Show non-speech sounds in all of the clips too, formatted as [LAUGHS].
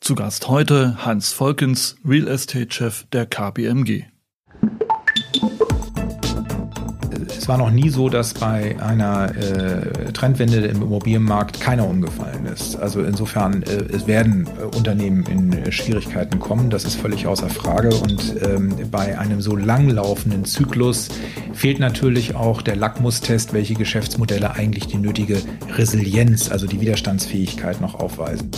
Zu Gast heute Hans Volkens, Real Estate Chef der KPMG. Es war noch nie so, dass bei einer äh, Trendwende im Immobilienmarkt keiner umgefallen ist. Also insofern, äh, es werden äh, Unternehmen in äh, Schwierigkeiten kommen, das ist völlig außer Frage. Und ähm, bei einem so langlaufenden Zyklus fehlt natürlich auch der Lackmustest, welche Geschäftsmodelle eigentlich die nötige Resilienz, also die Widerstandsfähigkeit noch aufweisen.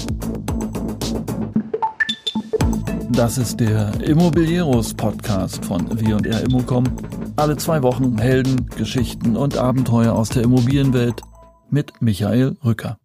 Das ist der Immobilieros Podcast von W&R Immocom. Alle zwei Wochen Helden, Geschichten und Abenteuer aus der Immobilienwelt mit Michael Rücker.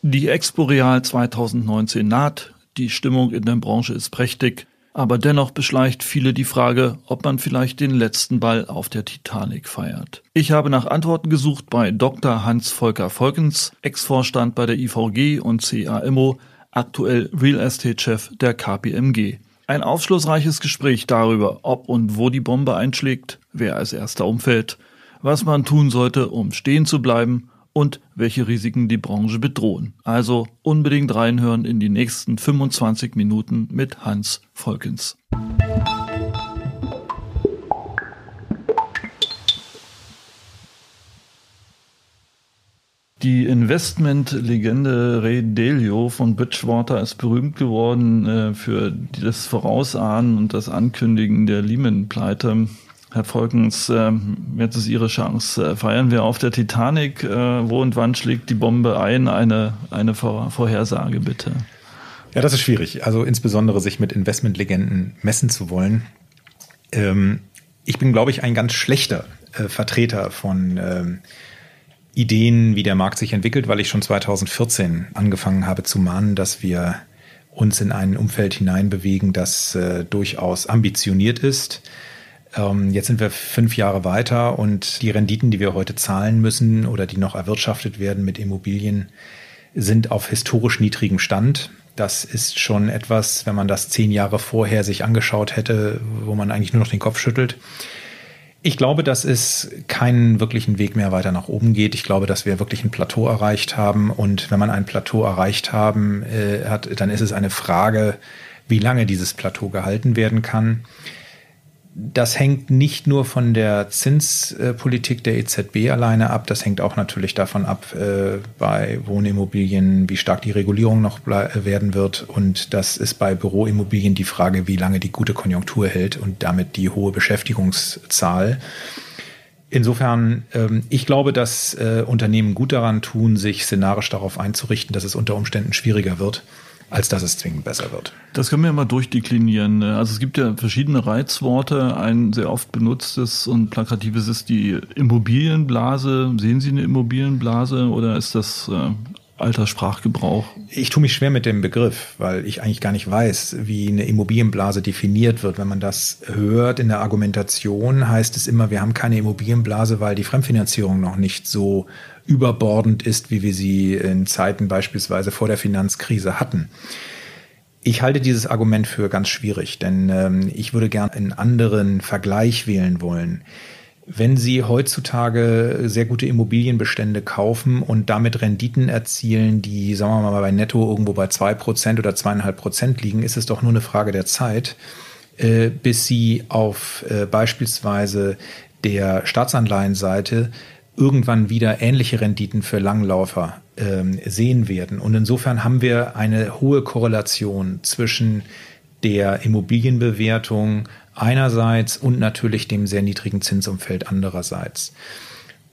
Die Expo Real 2019 naht, die Stimmung in der Branche ist prächtig. Aber dennoch beschleicht viele die Frage, ob man vielleicht den letzten Ball auf der Titanic feiert. Ich habe nach Antworten gesucht bei Dr. Hans-Volker Volkens, Ex-Vorstand bei der IVG und CAMO, aktuell Real Estate-Chef der KPMG. Ein aufschlussreiches Gespräch darüber, ob und wo die Bombe einschlägt, wer als erster umfällt, was man tun sollte, um stehen zu bleiben und welche Risiken die Branche bedrohen. Also unbedingt reinhören in die nächsten 25 Minuten mit Hans Volkens. Die Investmentlegende Ray Dalio von Bridgewater ist berühmt geworden äh, für das Vorausahnen und das Ankündigen der Lehman-Pleite. Herr Volkens, äh, jetzt ist Ihre Chance. Äh, feiern wir auf der Titanic. Äh, wo und wann schlägt die Bombe ein? Eine, eine Vor Vorhersage bitte. Ja, das ist schwierig. Also insbesondere sich mit Investmentlegenden messen zu wollen. Ähm, ich bin, glaube ich, ein ganz schlechter äh, Vertreter von ähm, Ideen, wie der Markt sich entwickelt, weil ich schon 2014 angefangen habe zu mahnen, dass wir uns in ein Umfeld hineinbewegen, das äh, durchaus ambitioniert ist ähm, jetzt sind wir fünf Jahre weiter und die Renditen, die wir heute zahlen müssen oder die noch erwirtschaftet werden mit Immobilien, sind auf historisch niedrigem Stand. Das ist schon etwas, wenn man das zehn Jahre vorher sich angeschaut hätte, wo man eigentlich nur noch den Kopf schüttelt. Ich glaube, dass es keinen wirklichen Weg mehr weiter nach oben geht. Ich glaube, dass wir wirklich ein Plateau erreicht haben. Und wenn man ein Plateau erreicht haben äh, hat, dann ist es eine Frage, wie lange dieses Plateau gehalten werden kann das hängt nicht nur von der Zinspolitik der EZB alleine ab, das hängt auch natürlich davon ab äh, bei Wohnimmobilien, wie stark die Regulierung noch werden wird. Und das ist bei Büroimmobilien die Frage, wie lange die gute Konjunktur hält und damit die hohe Beschäftigungszahl. Insofern, ähm, ich glaube, dass äh, Unternehmen gut daran tun, sich szenarisch darauf einzurichten, dass es unter Umständen schwieriger wird als dass es zwingend besser wird. Das können wir mal durchdeklinieren. Also es gibt ja verschiedene Reizworte. Ein sehr oft benutztes und plakatives ist die Immobilienblase. Sehen Sie eine Immobilienblase oder ist das äh, alter Sprachgebrauch? Ich tue mich schwer mit dem Begriff, weil ich eigentlich gar nicht weiß, wie eine Immobilienblase definiert wird. Wenn man das hört in der Argumentation, heißt es immer, wir haben keine Immobilienblase, weil die Fremdfinanzierung noch nicht so überbordend ist, wie wir sie in Zeiten beispielsweise vor der Finanzkrise hatten. Ich halte dieses Argument für ganz schwierig, denn ähm, ich würde gern einen anderen Vergleich wählen wollen. Wenn Sie heutzutage sehr gute Immobilienbestände kaufen und damit Renditen erzielen, die, sagen wir mal, bei Netto irgendwo bei zwei Prozent oder zweieinhalb Prozent liegen, ist es doch nur eine Frage der Zeit, äh, bis Sie auf äh, beispielsweise der Staatsanleihenseite irgendwann wieder ähnliche Renditen für Langlaufer ähm, sehen werden. Und insofern haben wir eine hohe Korrelation zwischen der Immobilienbewertung einerseits und natürlich dem sehr niedrigen Zinsumfeld andererseits.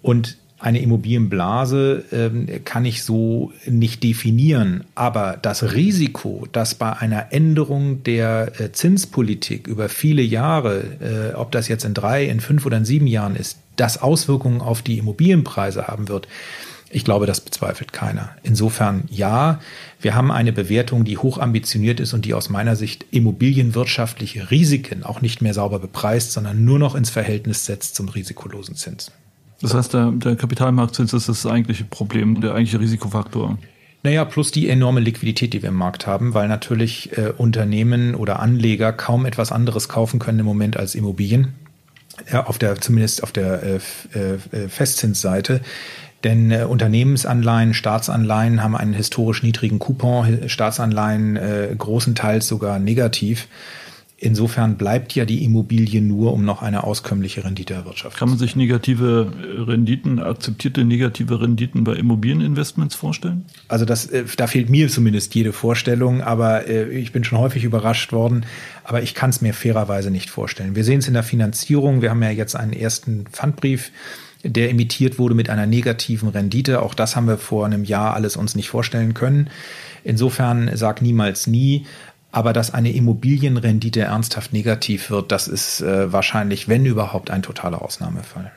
Und eine Immobilienblase ähm, kann ich so nicht definieren, aber das Risiko, dass bei einer Änderung der äh, Zinspolitik über viele Jahre, äh, ob das jetzt in drei, in fünf oder in sieben Jahren ist, das Auswirkungen auf die Immobilienpreise haben wird, ich glaube, das bezweifelt keiner. Insofern ja, wir haben eine Bewertung, die hoch ambitioniert ist und die aus meiner Sicht immobilienwirtschaftliche Risiken auch nicht mehr sauber bepreist, sondern nur noch ins Verhältnis setzt zum risikolosen Zins. Das heißt, der, der Kapitalmarktzins ist das eigentliche Problem, der eigentliche Risikofaktor. Naja, plus die enorme Liquidität, die wir im Markt haben, weil natürlich äh, Unternehmen oder Anleger kaum etwas anderes kaufen können im Moment als Immobilien. Ja, auf der, zumindest auf der äh, äh, Festzinsseite. Denn äh, Unternehmensanleihen, Staatsanleihen haben einen historisch niedrigen Coupon, Staatsanleihen äh, großenteils sogar negativ. Insofern bleibt ja die Immobilie nur, um noch eine auskömmliche Rendite erwirtschaften. Kann man sich negative Renditen, akzeptierte negative Renditen bei Immobilieninvestments vorstellen? Also das, äh, da fehlt mir zumindest jede Vorstellung, aber äh, ich bin schon häufig überrascht worden, aber ich kann es mir fairerweise nicht vorstellen. Wir sehen es in der Finanzierung. Wir haben ja jetzt einen ersten Pfandbrief der emittiert wurde mit einer negativen Rendite. Auch das haben wir vor einem Jahr alles uns nicht vorstellen können. Insofern sag niemals nie. Aber dass eine Immobilienrendite ernsthaft negativ wird, das ist äh, wahrscheinlich, wenn überhaupt, ein totaler Ausnahmefall.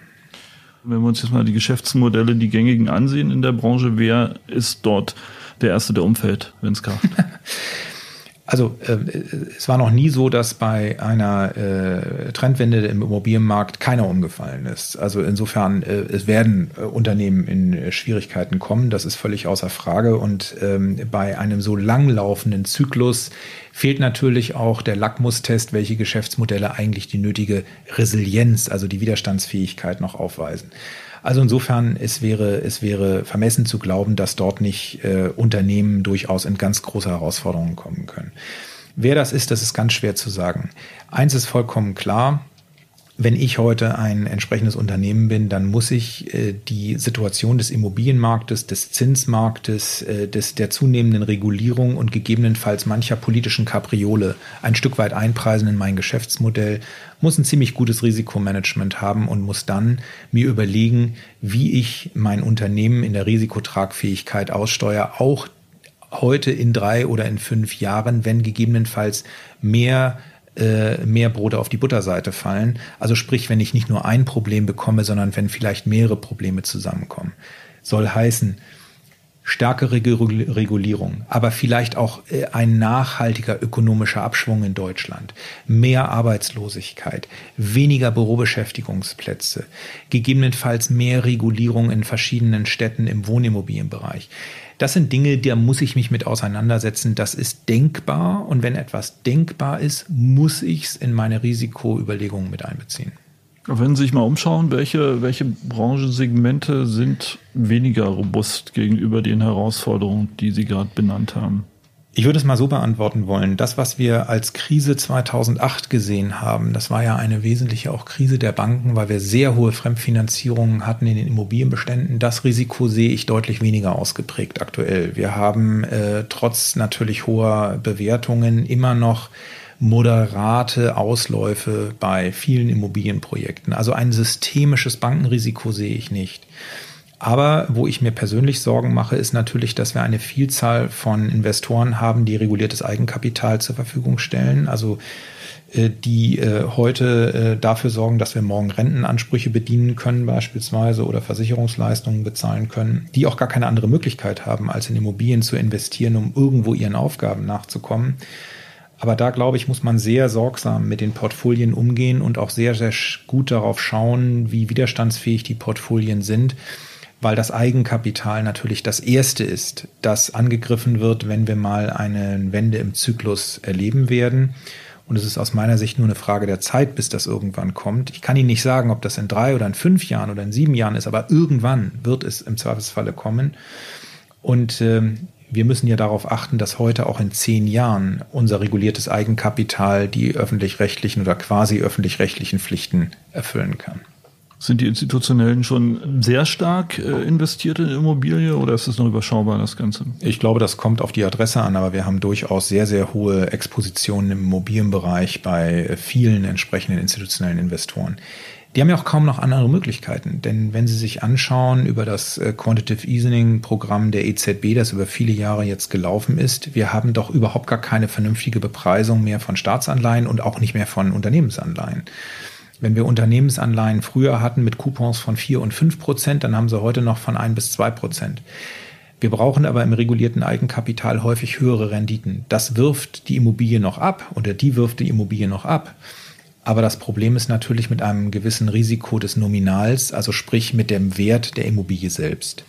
Wenn wir uns jetzt mal die Geschäftsmodelle, die gängigen ansehen in der Branche, wer ist dort der Erste, der umfällt, wenn es kracht? [LAUGHS] Also äh, es war noch nie so, dass bei einer äh, Trendwende im Immobilienmarkt keiner umgefallen ist. Also insofern, äh, es werden äh, Unternehmen in äh, Schwierigkeiten kommen, das ist völlig außer Frage. Und ähm, bei einem so langlaufenden Zyklus fehlt natürlich auch der Lackmustest, welche Geschäftsmodelle eigentlich die nötige Resilienz, also die Widerstandsfähigkeit noch aufweisen. Also insofern, es wäre, es wäre vermessen zu glauben, dass dort nicht äh, Unternehmen durchaus in ganz große Herausforderungen kommen können. Wer das ist, das ist ganz schwer zu sagen. Eins ist vollkommen klar, wenn ich heute ein entsprechendes Unternehmen bin, dann muss ich äh, die Situation des Immobilienmarktes, des Zinsmarktes, äh, des, der zunehmenden Regulierung und gegebenenfalls mancher politischen Kapriole ein Stück weit einpreisen in mein Geschäftsmodell, muss ein ziemlich gutes Risikomanagement haben und muss dann mir überlegen, wie ich mein Unternehmen in der Risikotragfähigkeit aussteuere, auch heute in drei oder in fünf Jahren, wenn gegebenenfalls mehr äh, mehr Brote auf die Butterseite fallen. Also sprich, wenn ich nicht nur ein Problem bekomme, sondern wenn vielleicht mehrere Probleme zusammenkommen. Soll heißen, stärkere Regulierung, aber vielleicht auch äh, ein nachhaltiger ökonomischer Abschwung in Deutschland, mehr Arbeitslosigkeit, weniger Bürobeschäftigungsplätze, gegebenenfalls mehr Regulierung in verschiedenen Städten im Wohnimmobilienbereich. Das sind Dinge, da muss ich mich mit auseinandersetzen. Das ist denkbar. Und wenn etwas denkbar ist, muss ich es in meine Risikoüberlegungen mit einbeziehen. Wenn Sie sich mal umschauen, welche, welche Branchensegmente sind weniger robust gegenüber den Herausforderungen, die Sie gerade benannt haben? Ich würde es mal so beantworten wollen. Das, was wir als Krise 2008 gesehen haben, das war ja eine wesentliche auch Krise der Banken, weil wir sehr hohe Fremdfinanzierungen hatten in den Immobilienbeständen. Das Risiko sehe ich deutlich weniger ausgeprägt aktuell. Wir haben äh, trotz natürlich hoher Bewertungen immer noch moderate Ausläufe bei vielen Immobilienprojekten. Also ein systemisches Bankenrisiko sehe ich nicht. Aber wo ich mir persönlich Sorgen mache, ist natürlich, dass wir eine Vielzahl von Investoren haben, die reguliertes Eigenkapital zur Verfügung stellen. Also äh, die äh, heute äh, dafür sorgen, dass wir morgen Rentenansprüche bedienen können beispielsweise oder Versicherungsleistungen bezahlen können, die auch gar keine andere Möglichkeit haben, als in Immobilien zu investieren, um irgendwo ihren Aufgaben nachzukommen. Aber da, glaube ich, muss man sehr sorgsam mit den Portfolien umgehen und auch sehr, sehr gut darauf schauen, wie widerstandsfähig die Portfolien sind weil das Eigenkapital natürlich das erste ist, das angegriffen wird, wenn wir mal eine Wende im Zyklus erleben werden. Und es ist aus meiner Sicht nur eine Frage der Zeit, bis das irgendwann kommt. Ich kann Ihnen nicht sagen, ob das in drei oder in fünf Jahren oder in sieben Jahren ist, aber irgendwann wird es im Zweifelsfalle kommen. Und äh, wir müssen ja darauf achten, dass heute auch in zehn Jahren unser reguliertes Eigenkapital die öffentlich-rechtlichen oder quasi öffentlich-rechtlichen Pflichten erfüllen kann. Sind die Institutionellen schon sehr stark äh, investiert in Immobilie oder ist es noch überschaubar, das Ganze? Ich glaube, das kommt auf die Adresse an, aber wir haben durchaus sehr, sehr hohe Expositionen im Immobilienbereich bei vielen entsprechenden institutionellen Investoren. Die haben ja auch kaum noch andere Möglichkeiten, denn wenn Sie sich anschauen über das äh, Quantitative Easing Programm der EZB, das über viele Jahre jetzt gelaufen ist, wir haben doch überhaupt gar keine vernünftige Bepreisung mehr von Staatsanleihen und auch nicht mehr von Unternehmensanleihen. Wenn wir Unternehmensanleihen früher hatten mit Coupons von 4 und 5 Prozent, dann haben sie heute noch von 1 bis 2 Prozent. Wir brauchen aber im regulierten Eigenkapital häufig höhere Renditen. Das wirft die Immobilie noch ab oder die wirft die Immobilie noch ab. Aber das Problem ist natürlich mit einem gewissen Risiko des Nominals, also sprich mit dem Wert der Immobilie selbst.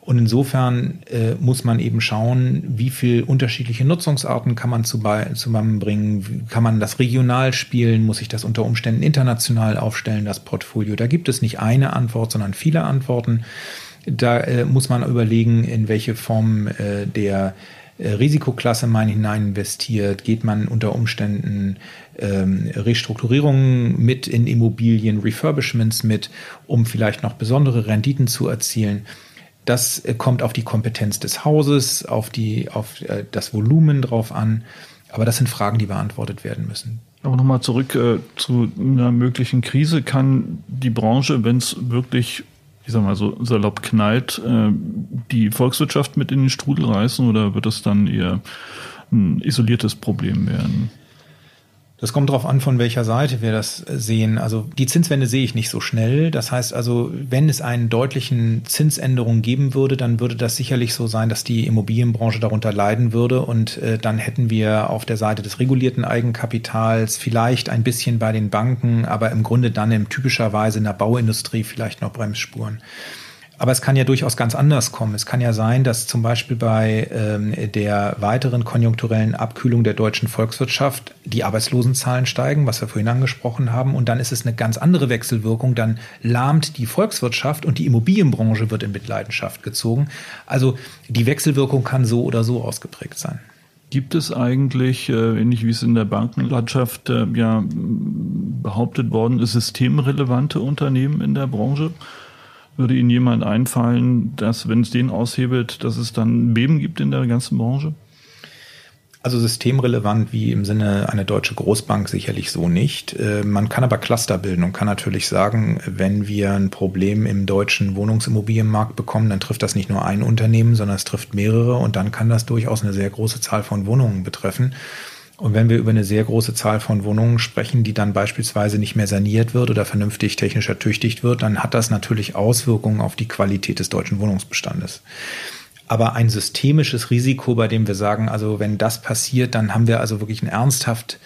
Und insofern äh, muss man eben schauen, wie viel unterschiedliche Nutzungsarten kann man zusammenbringen, kann man das regional spielen, muss ich das unter Umständen international aufstellen, das Portfolio. Da gibt es nicht eine Antwort, sondern viele Antworten. Da äh, muss man überlegen, in welche Form äh, der Risikoklasse man hinein investiert, geht man unter Umständen ähm, Restrukturierungen mit in Immobilien, Refurbishments mit, um vielleicht noch besondere Renditen zu erzielen. Das äh, kommt auf die Kompetenz des Hauses, auf, die, auf äh, das Volumen drauf an. Aber das sind Fragen, die beantwortet werden müssen. Aber nochmal zurück äh, zu einer möglichen Krise. Kann die Branche, wenn es wirklich, ich sag mal so salopp knallt, äh, die Volkswirtschaft mit in den Strudel reißen oder wird das dann eher ein isoliertes Problem werden? Das kommt darauf an, von welcher Seite wir das sehen. Also die Zinswende sehe ich nicht so schnell. Das heißt also, wenn es einen deutlichen Zinsänderung geben würde, dann würde das sicherlich so sein, dass die Immobilienbranche darunter leiden würde. Und äh, dann hätten wir auf der Seite des regulierten Eigenkapitals vielleicht ein bisschen bei den Banken, aber im Grunde dann in typischer Weise in der Bauindustrie vielleicht noch Bremsspuren. Aber es kann ja durchaus ganz anders kommen. Es kann ja sein, dass zum Beispiel bei ähm, der weiteren konjunkturellen Abkühlung der deutschen Volkswirtschaft die Arbeitslosenzahlen steigen, was wir vorhin angesprochen haben. Und dann ist es eine ganz andere Wechselwirkung. Dann lahmt die Volkswirtschaft und die Immobilienbranche wird in Mitleidenschaft gezogen. Also die Wechselwirkung kann so oder so ausgeprägt sein. Gibt es eigentlich, äh, ähnlich wie es in der Bankenlandschaft äh, ja behauptet worden ist, systemrelevante Unternehmen in der Branche? Würde Ihnen jemand einfallen, dass, wenn es den aushebelt, dass es dann Beben gibt in der ganzen Branche? Also systemrelevant wie im Sinne eine deutsche Großbank sicherlich so nicht. Äh, man kann aber Cluster bilden und kann natürlich sagen, wenn wir ein Problem im deutschen Wohnungsimmobilienmarkt bekommen, dann trifft das nicht nur ein Unternehmen, sondern es trifft mehrere und dann kann das durchaus eine sehr große Zahl von Wohnungen betreffen. Und wenn wir über eine sehr große Zahl von Wohnungen sprechen, die dann beispielsweise nicht mehr saniert wird oder vernünftig technisch ertüchtigt wird, dann hat das natürlich Auswirkungen auf die Qualität des deutschen Wohnungsbestandes. Aber ein systemisches Risiko, bei dem wir sagen, also wenn das passiert, dann haben wir also wirklich ein ernsthaft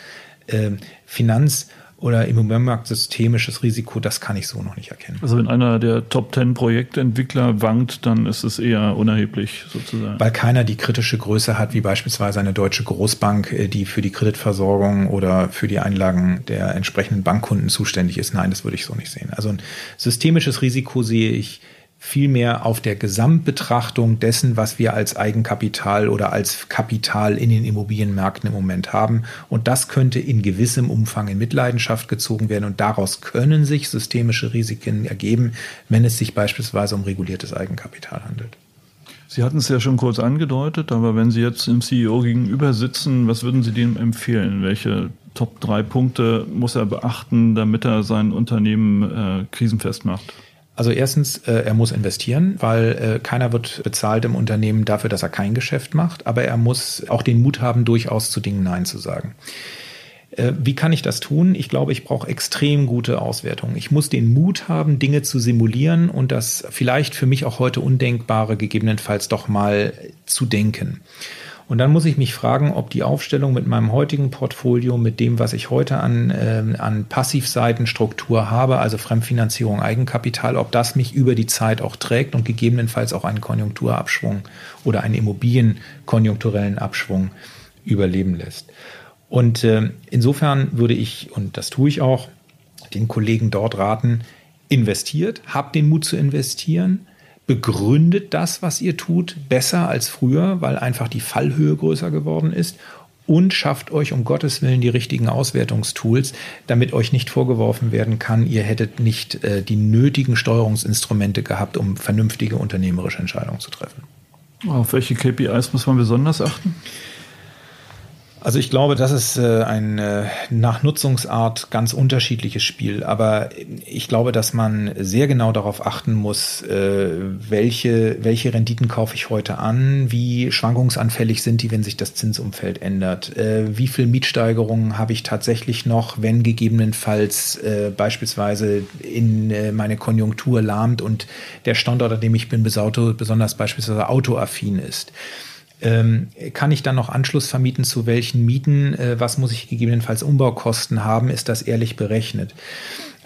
äh, Finanz- oder Immobilienmarkt systemisches Risiko, das kann ich so noch nicht erkennen. Also wenn einer der Top 10 Projektentwickler wankt, dann ist es eher unerheblich sozusagen. Weil keiner die kritische Größe hat, wie beispielsweise eine deutsche Großbank, äh, die für die Kreditversorgung oder für die Einlagen der entsprechenden Bankkunden zuständig ist. Nein, das würde ich so nicht sehen. Also ein systemisches Risiko sehe ich vielmehr auf der Gesamtbetrachtung dessen, was wir als Eigenkapital oder als Kapital in den Immobilienmärkten im Moment haben. Und das könnte in gewissem Umfang in Mitleidenschaft gezogen werden. Und daraus können sich systemische Risiken ergeben, wenn es sich beispielsweise um reguliertes Eigenkapital handelt. Sie hatten es ja schon kurz angedeutet, aber wenn Sie jetzt im CEO gegenüber sitzen, was würden Sie dem empfehlen? Welche Top drei Punkte muss er beachten, damit er sein Unternehmen äh, krisenfest macht? Also erstens, äh, er muss investieren, weil äh, keiner wird bezahlt im Unternehmen dafür, dass er kein Geschäft macht, aber er muss auch den Mut haben, durchaus zu Dingen Nein zu sagen. Äh, wie kann ich das tun? Ich glaube, ich brauche extrem gute Auswertungen. Ich muss den Mut haben, Dinge zu simulieren und das vielleicht für mich auch heute Undenkbare gegebenenfalls doch mal zu denken. Und dann muss ich mich fragen, ob die Aufstellung mit meinem heutigen Portfolio, mit dem, was ich heute an, äh, an Passivseitenstruktur habe, also Fremdfinanzierung, Eigenkapital, ob das mich über die Zeit auch trägt und gegebenenfalls auch einen Konjunkturabschwung oder einen immobilienkonjunkturellen Abschwung überleben lässt. Und äh, insofern würde ich, und das tue ich auch, den Kollegen dort raten, investiert, habt den Mut zu investieren, begründet das, was ihr tut, besser als früher, weil einfach die Fallhöhe größer geworden ist und schafft euch um Gottes Willen die richtigen Auswertungstools, damit euch nicht vorgeworfen werden kann, ihr hättet nicht äh, die nötigen Steuerungsinstrumente gehabt, um vernünftige unternehmerische Entscheidungen zu treffen. Auf welche KPIs muss man besonders achten? Also ich glaube, das ist äh, ein äh, nach Nutzungsart ganz unterschiedliches Spiel. Aber ich glaube, dass man sehr genau darauf achten muss, äh, welche, welche Renditen kaufe ich heute an, wie schwankungsanfällig sind die, wenn sich das Zinsumfeld ändert, wie viel Mietsteigerungen habe ich tatsächlich noch, wenn gegebenenfalls beispielsweise in meine Konjunktur lahmt und der Standort, an dem ich bin, besonders beispielsweise autoaffin ist. Ähm, kann ich dann noch Anschluss vermieten zu welchen Mieten? Äh, was muss ich gegebenenfalls Umbaukosten haben? Ist das ehrlich berechnet?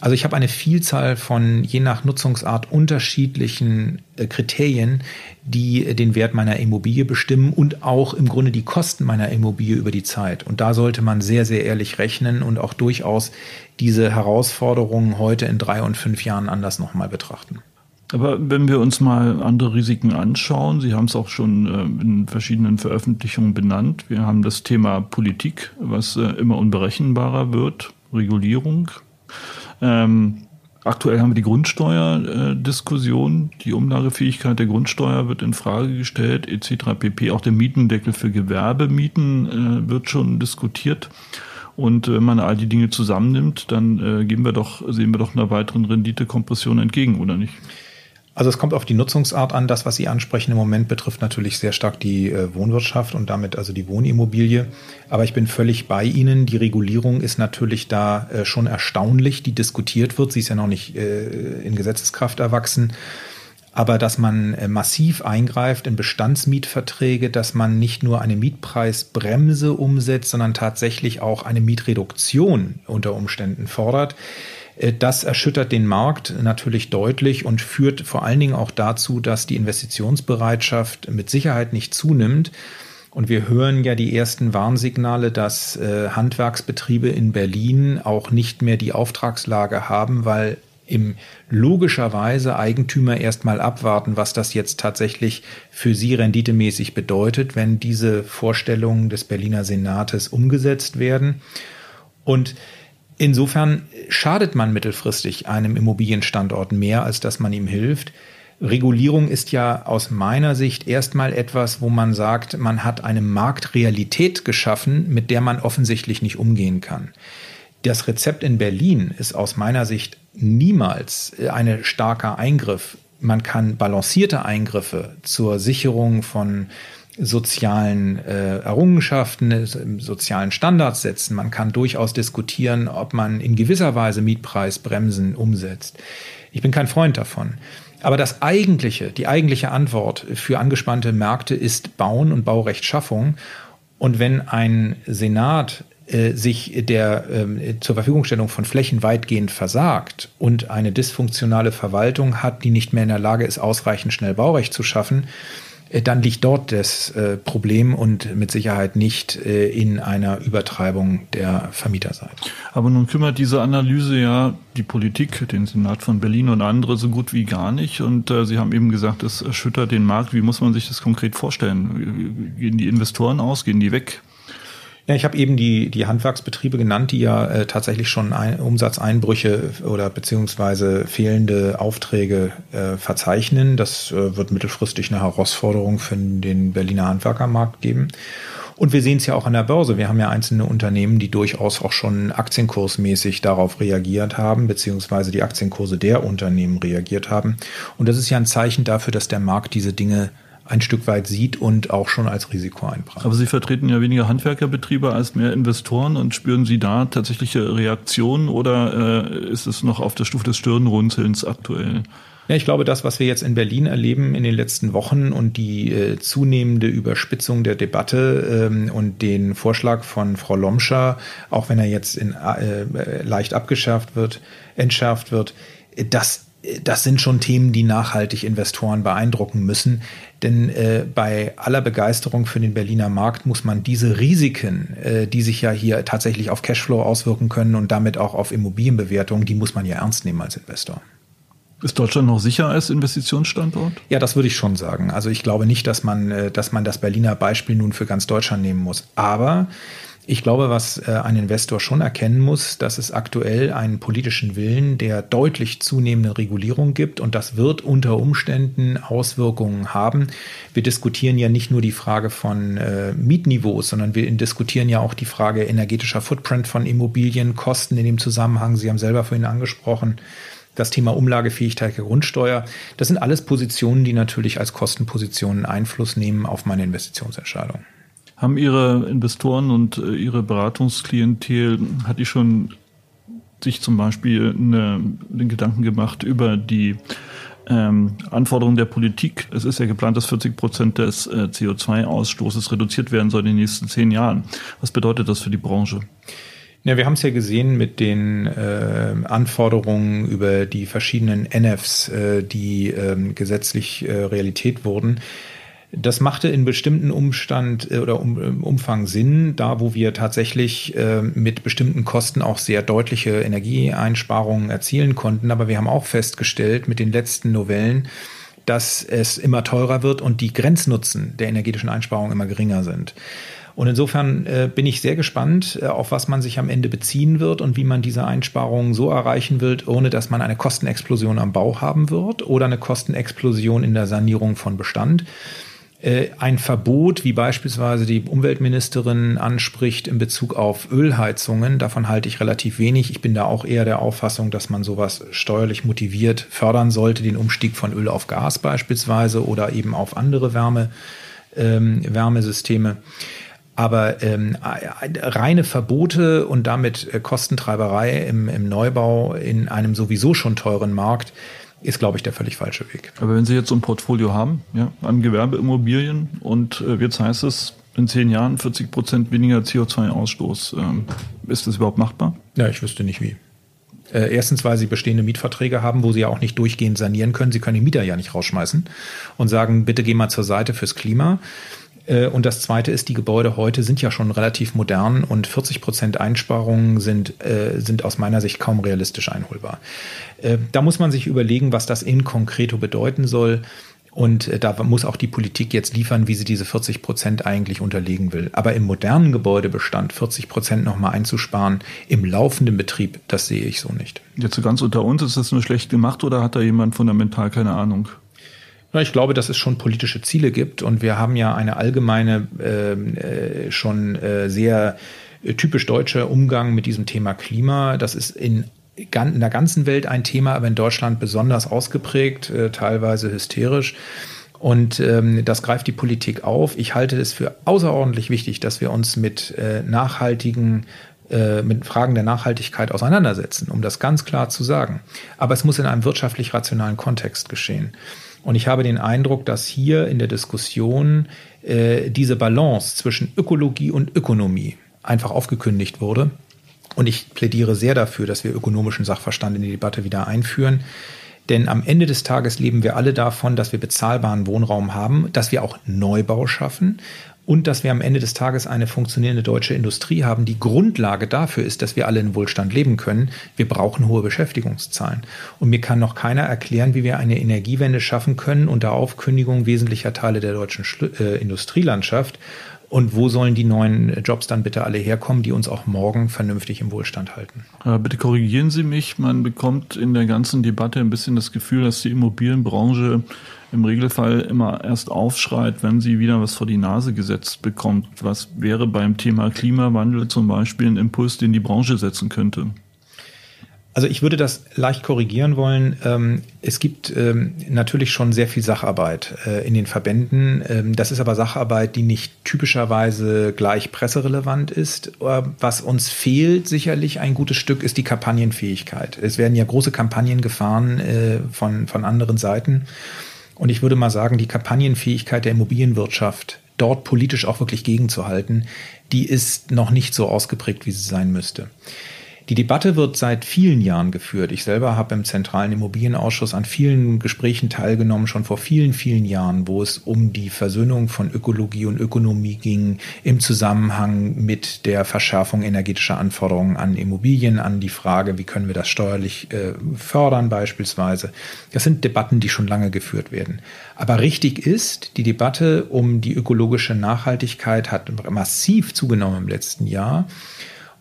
Also ich habe eine Vielzahl von je nach Nutzungsart unterschiedlichen äh, Kriterien, die äh, den Wert meiner Immobilie bestimmen und auch im Grunde die Kosten meiner Immobilie über die Zeit. Und da sollte man sehr, sehr ehrlich rechnen und auch durchaus diese Herausforderungen heute in drei und fünf Jahren anders nochmal betrachten. Aber wenn wir uns mal andere Risiken anschauen, Sie haben es auch schon äh, in verschiedenen Veröffentlichungen benannt. Wir haben das Thema Politik, was immer unberechenbarer wird, Regulierung, ähm, aktuell haben wir die Grundsteuerdiskussion. Äh, die Umlagefähigkeit der Grundsteuer wird in Frage gestellt, etc. pp. Auch der Mietendeckel für Gewerbemieten äh, wird schon diskutiert. Und wenn man all die Dinge zusammennimmt, dann äh, gehen wir doch, sehen wir doch einer weiteren Renditekompression entgegen, oder nicht? Also es kommt auf die Nutzungsart an. Das, was Sie ansprechen im Moment, betrifft natürlich sehr stark die äh, Wohnwirtschaft und damit also die Wohnimmobilie. Aber ich bin völlig bei Ihnen. Die Regulierung ist natürlich da äh, schon erstaunlich, die diskutiert wird. Sie ist ja noch nicht äh, in Gesetzeskraft erwachsen. Aber dass man massiv eingreift in Bestandsmietverträge, dass man nicht nur eine Mietpreisbremse umsetzt, sondern tatsächlich auch eine Mietreduktion unter Umständen fordert, das erschüttert den Markt natürlich deutlich und führt vor allen Dingen auch dazu, dass die Investitionsbereitschaft mit Sicherheit nicht zunimmt. Und wir hören ja die ersten Warnsignale, dass äh, Handwerksbetriebe in Berlin auch nicht mehr die Auftragslage haben, weil im logischerweise Eigentümer erstmal abwarten, was das jetzt tatsächlich für sie renditemäßig bedeutet, wenn diese Vorstellungen des Berliner Senates umgesetzt werden. Und Insofern schadet man mittelfristig einem Immobilienstandort mehr, als dass man ihm hilft. Regulierung ist ja aus meiner Sicht erstmal etwas, wo man sagt, man hat eine Marktrealität geschaffen, mit der man offensichtlich nicht umgehen kann. Das Rezept in Berlin ist aus meiner Sicht niemals ein starker Eingriff. Man kann balancierte Eingriffe zur Sicherung von sozialen äh, Errungenschaften, äh, sozialen Standards setzen. Man kann durchaus diskutieren, ob man in gewisser Weise Mietpreisbremsen umsetzt. Ich bin kein Freund davon. Aber das eigentliche, die eigentliche Antwort für angespannte Märkte ist Bauen und Baurechtschaffung. Und wenn ein Senat äh, sich der äh, zur Verfügungstellung von Flächen weitgehend versagt und eine dysfunktionale Verwaltung hat, die nicht mehr in der Lage ist, ausreichend schnell Baurecht zu schaffen, dann liegt dort das äh, Problem und mit Sicherheit nicht äh, in einer Übertreibung der Vermieterseite. Aber nun kümmert diese Analyse ja die Politik, den Senat von Berlin und andere so gut wie gar nicht. Und äh, Sie haben eben gesagt, es erschüttert den Markt. Wie muss man sich das konkret vorstellen? Gehen die Investoren aus? Gehen die weg? Ja, ich habe eben die, die Handwerksbetriebe genannt, die ja äh, tatsächlich schon ein, Umsatzeinbrüche oder beziehungsweise fehlende Aufträge äh, verzeichnen. Das äh, wird mittelfristig eine Herausforderung für den Berliner Handwerkermarkt geben. Und wir sehen es ja auch an der Börse. Wir haben ja einzelne Unternehmen, die durchaus auch schon aktienkursmäßig darauf reagiert haben, beziehungsweise die Aktienkurse der Unternehmen reagiert haben. Und das ist ja ein Zeichen dafür, dass der Markt diese Dinge ein Stück weit sieht und auch schon als Risiko einpreist. Aber Sie vertreten ja weniger Handwerkerbetriebe als mehr Investoren und spüren Sie da tatsächliche Reaktionen oder äh, ist es noch auf der Stufe des Stirnrunzelns aktuell? Ja, ich glaube, das, was wir jetzt in Berlin erleben in den letzten Wochen und die äh, zunehmende Überspitzung der Debatte ähm, und den Vorschlag von Frau Lomscher, auch wenn er jetzt in, äh, leicht abgeschärft wird, entschärft wird, das das sind schon Themen, die nachhaltig Investoren beeindrucken müssen. Denn äh, bei aller Begeisterung für den Berliner Markt muss man diese Risiken, äh, die sich ja hier tatsächlich auf Cashflow auswirken können und damit auch auf Immobilienbewertungen, die muss man ja ernst nehmen als Investor. Ist Deutschland noch sicher als Investitionsstandort? Ja, das würde ich schon sagen. Also ich glaube nicht, dass man, äh, dass man das Berliner Beispiel nun für ganz Deutschland nehmen muss. Aber ich glaube, was äh, ein Investor schon erkennen muss, dass es aktuell einen politischen Willen der deutlich zunehmenden Regulierung gibt und das wird unter Umständen Auswirkungen haben. Wir diskutieren ja nicht nur die Frage von äh, Mietniveaus, sondern wir diskutieren ja auch die Frage energetischer Footprint von Immobilien, Kosten in dem Zusammenhang. Sie haben selber vorhin angesprochen, das Thema Umlagefähigkeit der Grundsteuer. Das sind alles Positionen, die natürlich als Kostenpositionen Einfluss nehmen auf meine Investitionsentscheidung. Haben Ihre Investoren und äh, Ihre Beratungsklientel, hat die schon sich zum Beispiel eine, den Gedanken gemacht über die ähm, Anforderungen der Politik. Es ist ja geplant, dass 40 Prozent des äh, CO2-Ausstoßes reduziert werden soll in den nächsten zehn Jahren. Was bedeutet das für die Branche? Ja, wir haben es ja gesehen mit den äh, Anforderungen über die verschiedenen NFs, äh, die äh, gesetzlich Realität wurden. Das machte in bestimmten Umstand äh, oder um, Umfang Sinn, da wo wir tatsächlich äh, mit bestimmten Kosten auch sehr deutliche Energieeinsparungen erzielen konnten. Aber wir haben auch festgestellt mit den letzten Novellen, dass es immer teurer wird und die Grenznutzen der energetischen Einsparungen immer geringer sind. Und insofern äh, bin ich sehr gespannt, äh, auf was man sich am Ende beziehen wird und wie man diese Einsparungen so erreichen wird, ohne dass man eine Kostenexplosion am Bau haben wird oder eine Kostenexplosion in der Sanierung von Bestand. Äh, ein Verbot, wie beispielsweise die Umweltministerin anspricht in Bezug auf Ölheizungen, davon halte ich relativ wenig. Ich bin da auch eher der Auffassung, dass man sowas steuerlich motiviert fördern sollte, den Umstieg von Öl auf Gas beispielsweise oder eben auf andere Wärme, ähm, Wärmesysteme. Aber ähm, reine Verbote und damit äh, Kostentreiberei im, im Neubau in einem sowieso schon teuren Markt ist, glaube ich, der völlig falsche Weg. Aber wenn Sie jetzt so ein Portfolio haben, ja, an Gewerbeimmobilien und äh, jetzt heißt es, in zehn Jahren 40 Prozent weniger CO2-Ausstoß, ähm, ist das überhaupt machbar? Ja, ich wüsste nicht wie. Äh, erstens, weil sie bestehende Mietverträge haben, wo sie ja auch nicht durchgehend sanieren können. Sie können die Mieter ja nicht rausschmeißen und sagen, bitte geh mal zur Seite fürs Klima. Äh, und das Zweite ist, die Gebäude heute sind ja schon relativ modern und 40 Prozent Einsparungen sind, äh, sind aus meiner Sicht kaum realistisch einholbar. Äh, da muss man sich überlegen, was das in konkreto bedeuten soll. Und da muss auch die Politik jetzt liefern, wie sie diese 40 Prozent eigentlich unterlegen will. Aber im modernen Gebäudebestand 40 Prozent nochmal einzusparen, im laufenden Betrieb, das sehe ich so nicht. Jetzt so ganz unter uns, ist das nur schlecht gemacht oder hat da jemand fundamental keine Ahnung? Ich glaube, dass es schon politische Ziele gibt und wir haben ja eine allgemeine, ähm, äh, schon äh, sehr äh, typisch deutsche Umgang mit diesem Thema Klima. Das ist in in der ganzen Welt ein Thema, aber in Deutschland besonders ausgeprägt, äh, teilweise hysterisch. Und ähm, das greift die Politik auf. Ich halte es für außerordentlich wichtig, dass wir uns mit äh, nachhaltigen mit Fragen der Nachhaltigkeit auseinandersetzen, um das ganz klar zu sagen. Aber es muss in einem wirtschaftlich rationalen Kontext geschehen. Und ich habe den Eindruck, dass hier in der Diskussion äh, diese Balance zwischen Ökologie und Ökonomie einfach aufgekündigt wurde. Und ich plädiere sehr dafür, dass wir ökonomischen Sachverstand in die Debatte wieder einführen. Denn am Ende des Tages leben wir alle davon, dass wir bezahlbaren Wohnraum haben, dass wir auch Neubau schaffen und dass wir am Ende des Tages eine funktionierende deutsche Industrie haben. Die Grundlage dafür ist, dass wir alle in Wohlstand leben können. Wir brauchen hohe Beschäftigungszahlen. Und mir kann noch keiner erklären, wie wir eine Energiewende schaffen können unter Aufkündigung wesentlicher Teile der deutschen äh, Industrielandschaft. Und wo sollen die neuen Jobs dann bitte alle herkommen, die uns auch morgen vernünftig im Wohlstand halten? Äh, bitte korrigieren Sie mich. Man bekommt in der ganzen Debatte ein bisschen das Gefühl, dass die Immobilienbranche im Regelfall immer erst aufschreit, wenn sie wieder was vor die Nase gesetzt bekommt. Was wäre beim Thema Klimawandel zum Beispiel ein Impuls, den die Branche setzen könnte? Also ich würde das leicht korrigieren wollen. Ähm, es gibt ähm, natürlich schon sehr viel Sacharbeit äh, in den Verbänden. Ähm, das ist aber Sacharbeit, die nicht typischerweise gleich presserelevant ist. Äh, was uns fehlt sicherlich ein gutes Stück ist die Kampagnenfähigkeit. Es werden ja große Kampagnen gefahren äh, von, von anderen Seiten. Und ich würde mal sagen, die Kampagnenfähigkeit der Immobilienwirtschaft, dort politisch auch wirklich gegenzuhalten, die ist noch nicht so ausgeprägt, wie sie sein müsste. Die Debatte wird seit vielen Jahren geführt. Ich selber habe im Zentralen Immobilienausschuss an vielen Gesprächen teilgenommen, schon vor vielen, vielen Jahren, wo es um die Versöhnung von Ökologie und Ökonomie ging, im Zusammenhang mit der Verschärfung energetischer Anforderungen an Immobilien, an die Frage, wie können wir das steuerlich äh, fördern beispielsweise. Das sind Debatten, die schon lange geführt werden. Aber richtig ist, die Debatte um die ökologische Nachhaltigkeit hat massiv zugenommen im letzten Jahr.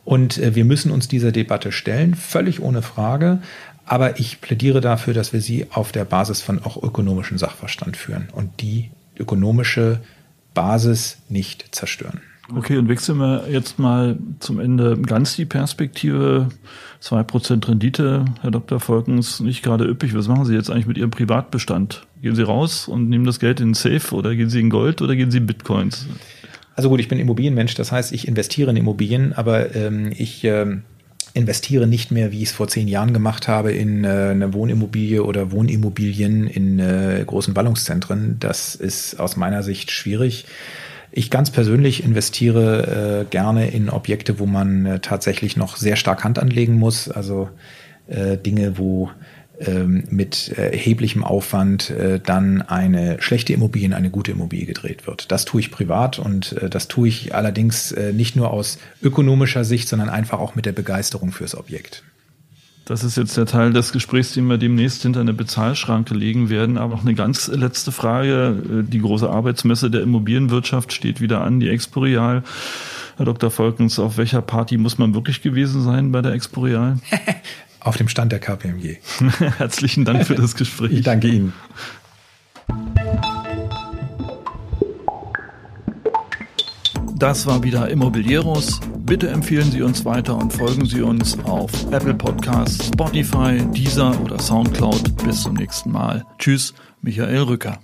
Und äh, wir müssen uns dieser Debatte stellen, völlig ohne Frage. Aber ich plädiere dafür, dass wir sie auf der Basis von auch ökonomischen Sachverstand führen und die ökonomische Basis nicht zerstören. Okay, und wechseln wir jetzt mal zum Ende ganz die Perspektive. Zwei Prozent Rendite, Herr Dr. Volkens, nicht gerade üppig. Was machen Sie jetzt eigentlich mit Ihrem Privatbestand? Gehen Sie raus und nehmen das Geld in den Safe oder gehen Sie in Gold oder gehen Sie in Bitcoins? Also gut, ich bin Immobilienmensch, das heißt, ich investiere in Immobilien, aber ähm, ich ähm, investiere nicht mehr, wie ich es vor zehn Jahren gemacht habe, in äh, eine Wohnimmobilie oder Wohnimmobilien in äh, großen Ballungszentren. Das ist aus meiner Sicht schwierig. Ich ganz persönlich investiere äh, gerne in Objekte, wo man äh, tatsächlich noch sehr stark Hand anlegen muss. Also äh, Dinge, wo mit erheblichem Aufwand äh, dann eine schlechte Immobilie in eine gute Immobilie gedreht wird. Das tue ich privat und äh, das tue ich allerdings äh, nicht nur aus ökonomischer Sicht, sondern einfach auch mit der Begeisterung fürs Objekt. Das ist jetzt der Teil des Gesprächs, den wir demnächst hinter eine Bezahlschranke legen werden. Aber noch eine ganz letzte Frage. Die große Arbeitsmesse der Immobilienwirtschaft steht wieder an, die Exporeal. Herr Dr. Volkens, auf welcher Party muss man wirklich gewesen sein bei der Exporeal? [LAUGHS] auf dem Stand der KPMG. [LAUGHS] Herzlichen Dank für das Gespräch. Ich danke Ihnen. Das war wieder Immobilieros. Bitte empfehlen Sie uns weiter und folgen Sie uns auf Apple Podcasts, Spotify, Deezer oder Soundcloud. Bis zum nächsten Mal. Tschüss, Michael Rücker.